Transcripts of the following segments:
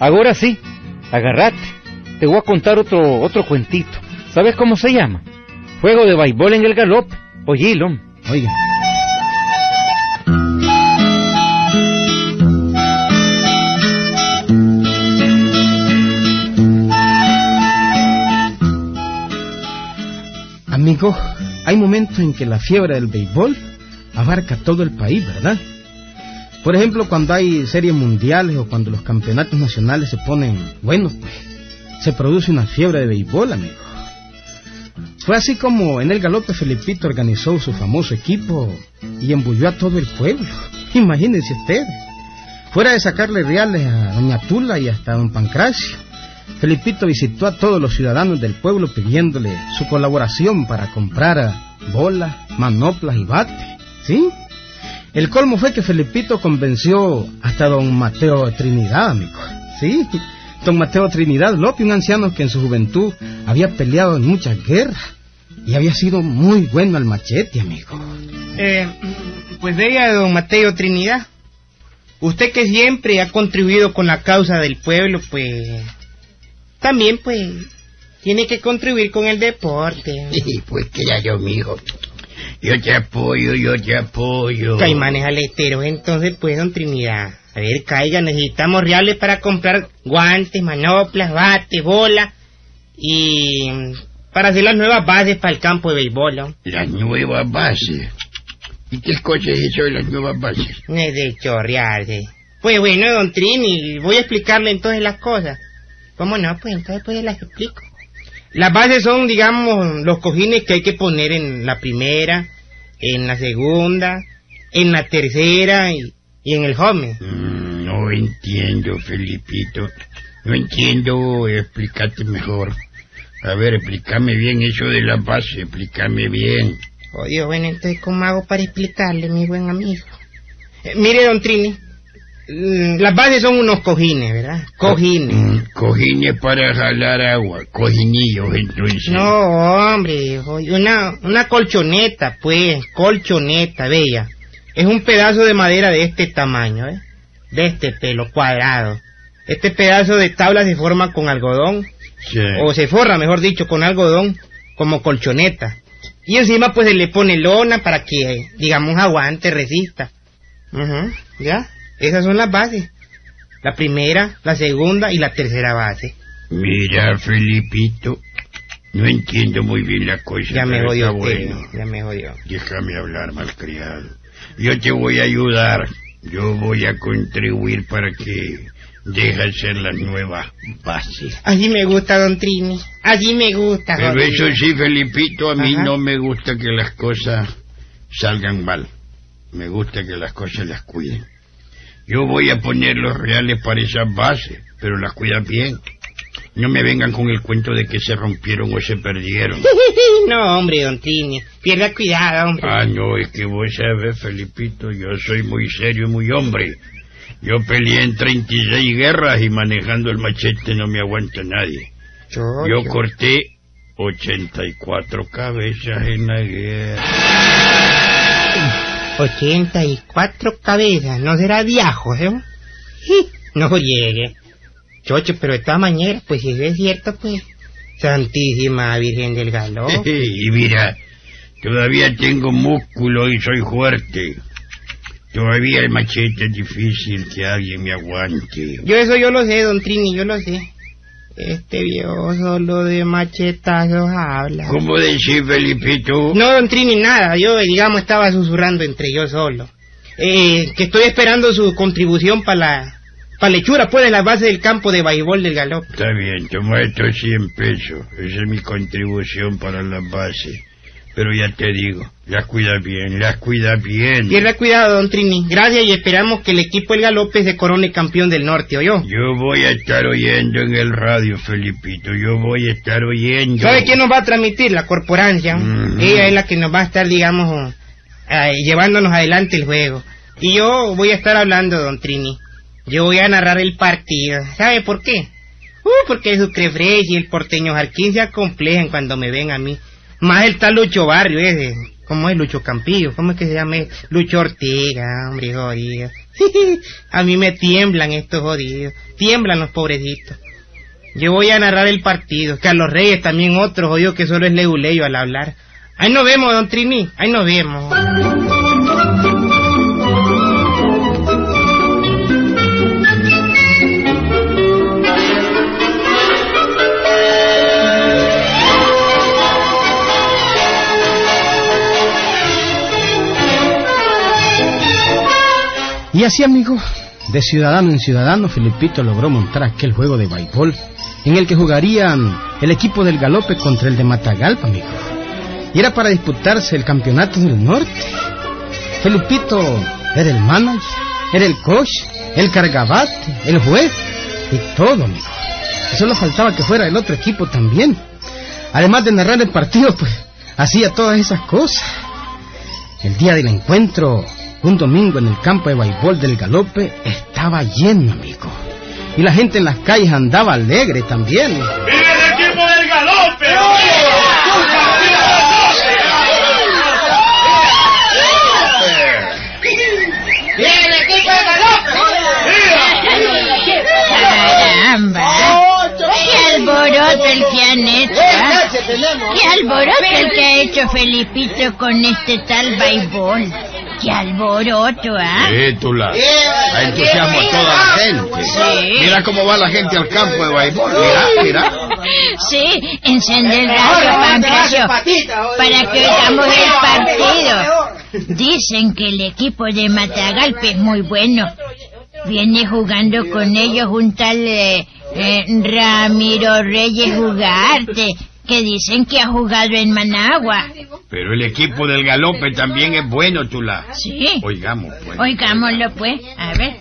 Ahora sí, agarrate. Te voy a contar otro, otro cuentito. ¿Sabes cómo se llama? Juego de béisbol en el galope. Oílo. Oiga. Amigo, hay momentos en que la fiebre del béisbol abarca todo el país, ¿verdad? Por ejemplo, cuando hay series mundiales o cuando los campeonatos nacionales se ponen buenos, pues se produce una fiebre de béisbol, amigo. Fue así como en el galope Felipito organizó su famoso equipo y embulló a todo el pueblo. Imagínense ustedes. Fuera de sacarle reales a doña Tula y hasta a don Pancracio, Felipito visitó a todos los ciudadanos del pueblo pidiéndole su colaboración para comprar bolas, manoplas y bates. ¿Sí? El colmo fue que Felipito convenció hasta don Mateo Trinidad, amigo. ¿Sí? Don Mateo Trinidad López, un anciano que en su juventud había peleado en muchas guerras y había sido muy bueno al machete, amigo. Eh, pues vea, don Mateo Trinidad. Usted que siempre ha contribuido con la causa del pueblo, pues... También, pues... Tiene que contribuir con el deporte. Sí, pues que ya yo, mijo. Yo te apoyo, yo te apoyo. Caimanes aleteros, entonces, pues, don Trinidad. A ver, caiga, necesitamos reales para comprar guantes, manoplas, bate, bola y para hacer las nuevas bases para el campo de béisbol. ¿no? Las nuevas bases. ¿Y qué cosa es eso de las nuevas bases? Es de chorrearse. Pues bueno, don Trini, voy a explicarle entonces las cosas. ¿Cómo no? Pues entonces pues las explico. Las bases son, digamos, los cojines que hay que poner en la primera, en la segunda, en la tercera y, y en el home. Mm, no entiendo, Felipito. No entiendo, explícate mejor. A ver, explícame bien eso de la base, explícame bien. Oye, bueno, entonces, ¿cómo hago para explicarle, mi buen amigo? Eh, mire, don Trini, las bases son unos cojines, ¿verdad? Cojines. Mm, cojines para jalar agua, cojinillos, entonces. No, hombre, una, una colchoneta, pues, colchoneta, bella. Es un pedazo de madera de este tamaño, ¿eh? De este pelo cuadrado. Este pedazo de tabla se forma con algodón, Sí. o se forra, mejor dicho, con algodón, como colchoneta. Y encima pues se le pone lona para que, digamos, aguante, resista. Ujú, ¿Ya? Esas son las bases. La primera, la segunda y la tercera base. Mira, Felipito, no entiendo muy bien la cosa. Ya me jodió bueno. ya me jodió. Déjame hablar, malcriado. Yo te voy a ayudar. Yo voy a contribuir para que dejes ser las nuevas bases. Así me gusta, don Trini. Así me gusta, Pero eso sí, Felipito, a mí Ajá. no me gusta que las cosas salgan mal. Me gusta que las cosas las cuiden. Yo voy a poner los reales para esas bases, pero las cuidas bien. No me vengan con el cuento de que se rompieron o se perdieron. No, hombre, don Trini. Pierda cuidado, hombre. Ah, no, es que vos sabes, Felipito, yo soy muy serio y muy hombre. Yo peleé en 36 guerras y manejando el machete no me aguanta nadie. Chocho. Yo corté 84 cabezas en la guerra. 84 cabezas. ¿No será viajo, eh? Sí, No llegue. Chocho, pero de todas maneras, pues si eso es cierto, pues... Santísima Virgen del Galo. y mira, todavía tengo músculo y soy fuerte. Todavía el machete es difícil que alguien me aguante. Yo eso yo lo sé, don Trini, yo lo sé. Este viejo solo de machetazos habla. ¿Cómo decís, Felipito? No, don Trini, nada. Yo, digamos, estaba susurrando entre yo solo. Eh, que estoy esperando su contribución para la... Para lechura, pues, de la base del campo de béisbol del galope. Está bien, toma estos 100 pesos. Esa es mi contribución para la base. Pero ya te digo, las cuida bien, las cuida bien. Pierda cuidado, don Trini. Gracias y esperamos que el equipo del galope se corone campeón del norte, ¿oyó? Yo voy a estar oyendo en el radio, Felipito. Yo voy a estar oyendo. ¿Sabe quién nos va a transmitir? La corporancia. Ella es la que nos va a estar, digamos, eh, llevándonos adelante el juego. Y yo voy a estar hablando, don Trini. Yo voy a narrar el partido. ¿Sabe por qué? Uh, porque el Sucre y el porteño Jarquín se acomplejan cuando me ven a mí. Más el tal Lucho Barrio ese, ¿Cómo es Lucho Campillo? ¿Cómo es que se llama? Lucho Ortega, hombre, jodido. a mí me tiemblan estos jodidos. Tiemblan los pobrecitos. Yo voy a narrar el partido. Carlos Reyes también otro jodido que solo es leguleyo al hablar. Ahí nos vemos, don Trini. Ahí nos vemos. Y así, amigo, de ciudadano en ciudadano, Felipito logró montar aquel juego de béisbol en el que jugarían el equipo del Galope contra el de Matagalpa, amigo. Y era para disputarse el campeonato del norte. Felipito era el manager, era el coach, el cargabate, el juez y todo, amigo. Y solo faltaba que fuera el otro equipo también. Además de narrar el partido, pues hacía todas esas cosas. El día del encuentro, un domingo en el campo de béisbol del Galope, estaba lleno, amigo. Y la gente en las calles andaba alegre también. ¡Vive el equipo del galope! ¡Bien, el equipo de Caramba. ¡Qué alboroto el que han hecho! ¿ah? ¡Qué alboroto el que ha hecho Felipito con este tal béisbol! ¡Qué alboroto, ah! Sí, Tula. Ha entusiasmo a toda la gente. Sí. Mira cómo va la gente al campo de béisbol. Mira, mira. Sí, encende el radio, Pancracio, para que oigamos el partido. Dicen que el equipo de Matagalpa es muy bueno. Viene jugando con ellos un tal eh, eh, Ramiro Reyes Jugarte, que dicen que ha jugado en Managua. Pero el equipo del galope también es bueno, Tula. Sí. Oigamos, pues. Oigámoslo, pues. A ver.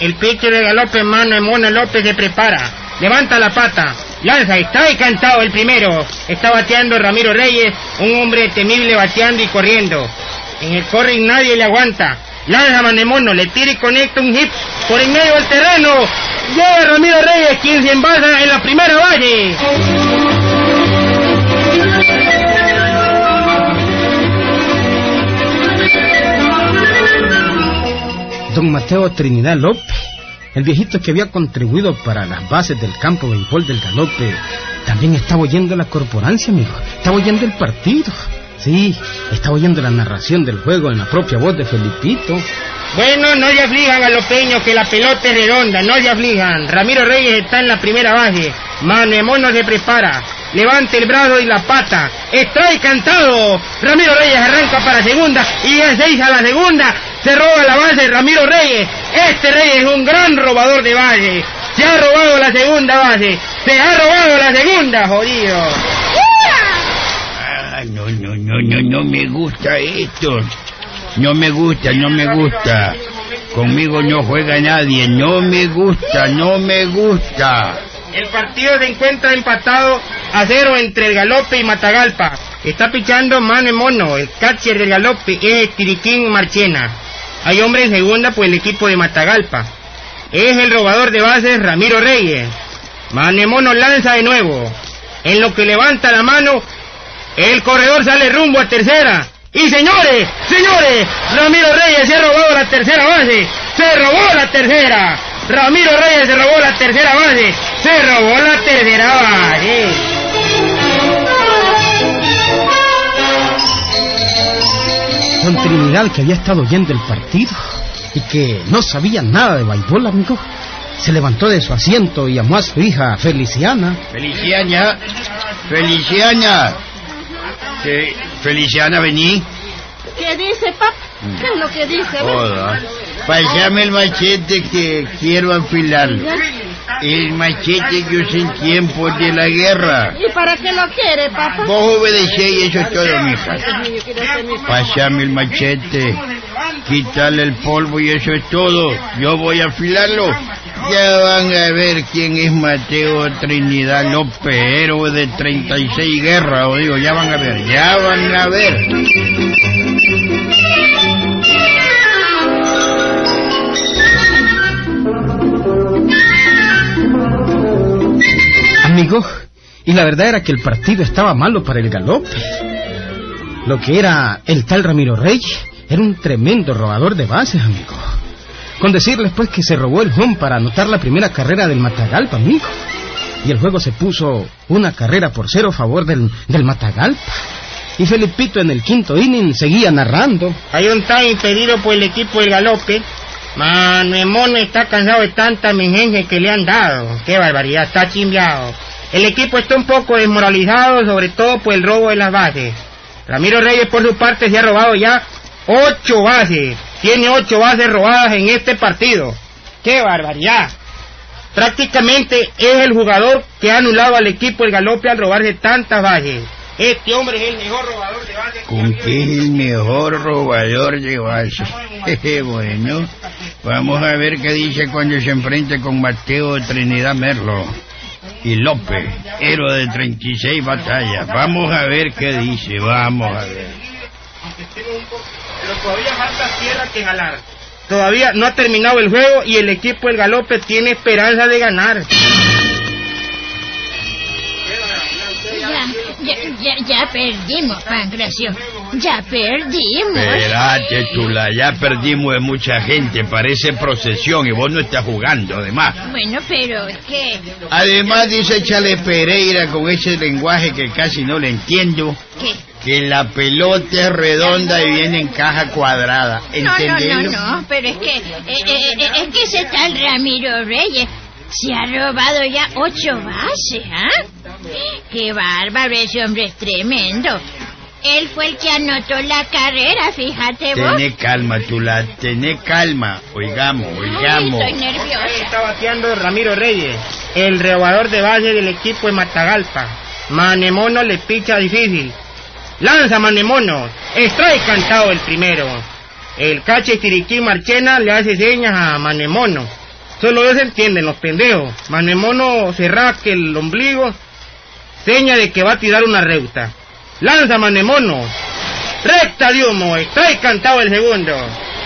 El pitcher de galope, mano, Mono López se prepara. Levanta la pata. Lanza, está encantado el primero. Está bateando Ramiro Reyes, un hombre temible bateando y corriendo. En el corre y nadie le aguanta. Lanza Manemono, le tira y conecta un hit por en medio del terreno. Llega Ramiro Reyes, quien se envasa en la primera valle. Don Mateo Trinidad López, el viejito que había contribuido para las bases del campo de del Galope, también estaba oyendo la corporancia, amigo. Estaba oyendo el partido. Sí, estaba oyendo la narración del juego en la propia voz de Felipito. Bueno, no se aflijan galopeños, que la pelota es redonda, no se aflijan. Ramiro Reyes está en la primera base. Manemono se prepara. Levante el brazo y la pata. Está cantado. Ramiro Reyes arranca para segunda y es seis a la segunda. Se roba la base Ramiro Reyes. Este Reyes es un gran robador de base. Se ha robado la segunda base. Se ha robado la segunda, jodido. Ah, no, no, no, no, no me gusta esto. No me gusta, no me gusta. Conmigo no juega nadie. No me gusta, no me gusta. El partido se encuentra empatado a cero entre el Galope y Matagalpa. Está pichando Mano Mono, el catcher del Galope es Tiriquín Marchena. Hay hombre en segunda por el equipo de Matagalpa. Es el robador de bases Ramiro Reyes. Mano Mono lanza de nuevo. En lo que levanta la mano, el corredor sale rumbo a tercera. Y señores, señores, Ramiro Reyes se ha robado la tercera base. Se robó la tercera. Ramiro Reyes se robó la tercera base. Se robó la tercera base. Don Trinidad, que había estado oyendo el partido y que no sabía nada de béisbol, amigo, se levantó de su asiento y llamó a su hija Feliciana. Feliciana, Feliciana. Sí, Feliciana, vení. ¿Qué dice, papá? ¿Qué es lo que dice? Joda. Pásame el machete que quiero afilarlo. El machete que usé en tiempos de la guerra. ¿Y para qué lo quiere, papá? Vos obedecé y eso es todo, mija. Pásame el machete, quítale el polvo y eso es todo. Yo voy a afilarlo. Ya van a ver quién es Mateo Trinidad López, héroe de 36 guerras, o digo, ya van a ver, ya van a ver. Amigo, y la verdad era que el partido estaba malo para el galope. Lo que era el tal Ramiro Reyes era un tremendo robador de bases, amigo. Con decirles, pues, que se robó el home para anotar la primera carrera del Matagalpa, amigo. Y el juego se puso una carrera por cero a favor del, del Matagalpa. Y Felipito en el quinto inning seguía narrando. Hay un tan impedido por el equipo del galope. Manuel Mono está cansado de tanta emergencia que le han dado. Qué barbaridad, está chimbeado. El equipo está un poco desmoralizado, sobre todo por el robo de las bases. Ramiro Reyes, por su parte, se ha robado ya ocho bases. Tiene ocho bases robadas en este partido. ¡Qué barbaridad! Prácticamente es el jugador que ha anulado al equipo el galope al robarse tantas bases. Este hombre es el mejor robador de bases. ¿Con qué es el mejor robador de bases? bueno, vamos a ver qué dice cuando se enfrente con Mateo Trinidad Merlo. Y López, héroe de 36 batallas. Vamos a ver qué dice, vamos a ver. Pero todavía falta tierra que jalar. Todavía no ha terminado el juego y el equipo del galope tiene esperanza de ganar. Ya, ya, ya, perdimos, Pancracio. Ya perdimos. Espérate, Tula, ya perdimos de mucha gente, parece procesión y vos no estás jugando, además. Bueno, pero es que... Además dice Chale Pereira con ese lenguaje que casi no le entiendo, ¿Qué? que la pelota es redonda y viene en caja cuadrada. No, no, no, no, pero es que, eh, eh, eh, es que ese tal Ramiro Reyes se ha robado ya ocho bases, ¿ah? Qué bárbaro, ese hombre es tremendo. Él fue el que anotó la carrera, fíjate vos. Tené calma, Tula, tené calma. Oigamos, Ay, oigamos. estoy nerviosa. Está bateando Ramiro Reyes, el robador de base del equipo de Matagalpa. Manemono le picha difícil. Lanza Manemono. Extrae cantado el primero. El cache Tiriquí Marchena le hace señas a Manemono. Solo ellos entienden, los pendejos. Manemono se rasca el ombligo, seña de que va a tirar una reuta. Lanza Manemono. Recta de humo, extrae cantado el segundo.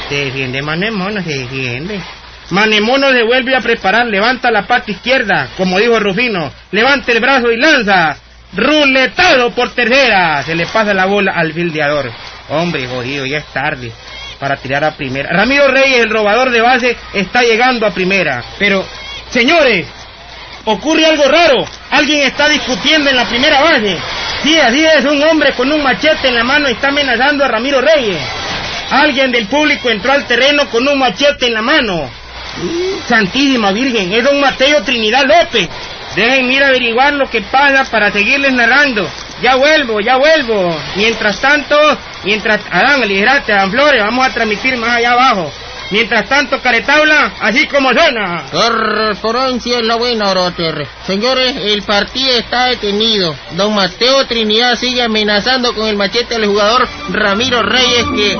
Se defiende Manemono, se defiende. Manemono se vuelve a preparar, levanta la pata izquierda, como dijo Rufino, levanta el brazo y lanza. Ruletado por tercera. Se le pasa la bola al fildeador. Hombre, jodido, ya es tarde para tirar a primera. Ramiro Reyes, el robador de base, está llegando a primera. Pero, señores, ocurre algo raro. Alguien está discutiendo en la primera base. Sí, así es, un hombre con un machete en la mano está amenazando a Ramiro Reyes. Alguien del público entró al terreno con un machete en la mano. Santísima Virgen, es don Mateo Trinidad López. Dejen ir a averiguar lo que pasa para seguirles narrando. Ya vuelvo, ya vuelvo. Mientras tanto, mientras... Adán, aligerate, Adán Flores, vamos a transmitir más allá abajo. Mientras tanto, Caretabla, así como suena. Correspondencia es la buena, Oroter. Señores, el partido está detenido. Don Mateo Trinidad sigue amenazando con el machete al jugador Ramiro Reyes que...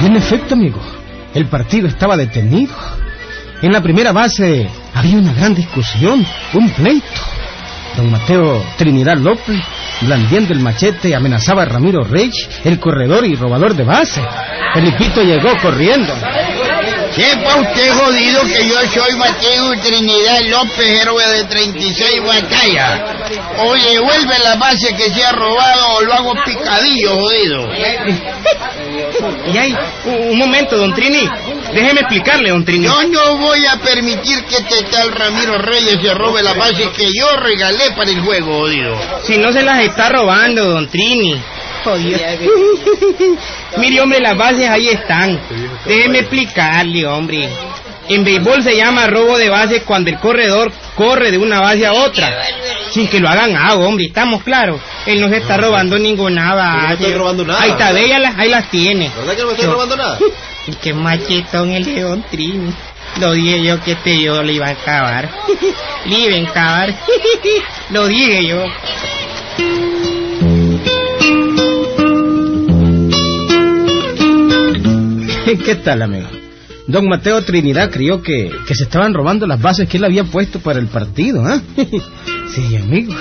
Y en efecto, amigo, el partido estaba detenido. En la primera base había una gran discusión, un pleito. Don Mateo Trinidad López, blandiendo el machete, amenazaba a Ramiro Reyes, el corredor y robador de base. Felipito llegó corriendo. Sepa usted, jodido, que yo soy Mateo Trinidad López, héroe de 36 batallas. Oye, vuelve la base que se ha robado o lo hago picadillo, jodido. Y hay, un, un momento, don Trini. Déjeme explicarle, don Trini. Yo no voy a permitir que este tal Ramiro Reyes se robe la base que yo regalé para el juego, jodido. Si no se las está robando, don Trini. Jodido. Mire, hombre, las bases ahí están. Déjeme explicarle, hombre. En béisbol se llama robo de base cuando el corredor corre de una base a otra. Sin que lo hagan algo, hombre, estamos claros. Él no se está robando ninguna base. no estoy robando nada, Ahí está, ¿verdad? de ella las, ahí las tiene. ¿Verdad que no me estoy Yo- robando nada? Y qué machetón el Don Trini. Lo dije yo que este yo le iba a acabar. Le iba a acabar. Lo dije yo. ¿Qué tal, amigo? Don Mateo Trinidad creyó que, que se estaban robando las bases que él había puesto para el partido, ¿ah? sí, amigo.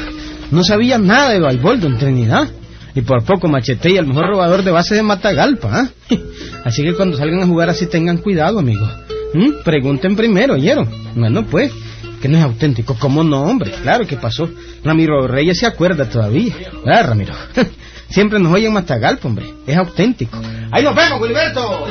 No sabía nada de béisbol, don Trinidad. Y por poco machetea el mejor robador de base de Matagalpa, ¿ah? Así que cuando salgan a jugar así tengan cuidado, amigos. ¿Mm? Pregunten primero, ¿oyeron? Bueno, pues, que no es auténtico. ¿Cómo no, hombre? Claro que pasó. Ramiro Reyes se acuerda todavía. ¿Verdad, Ramiro? Siempre nos oyen Matagalpa, hombre. Es auténtico. Ahí nos vemos, Gilberto.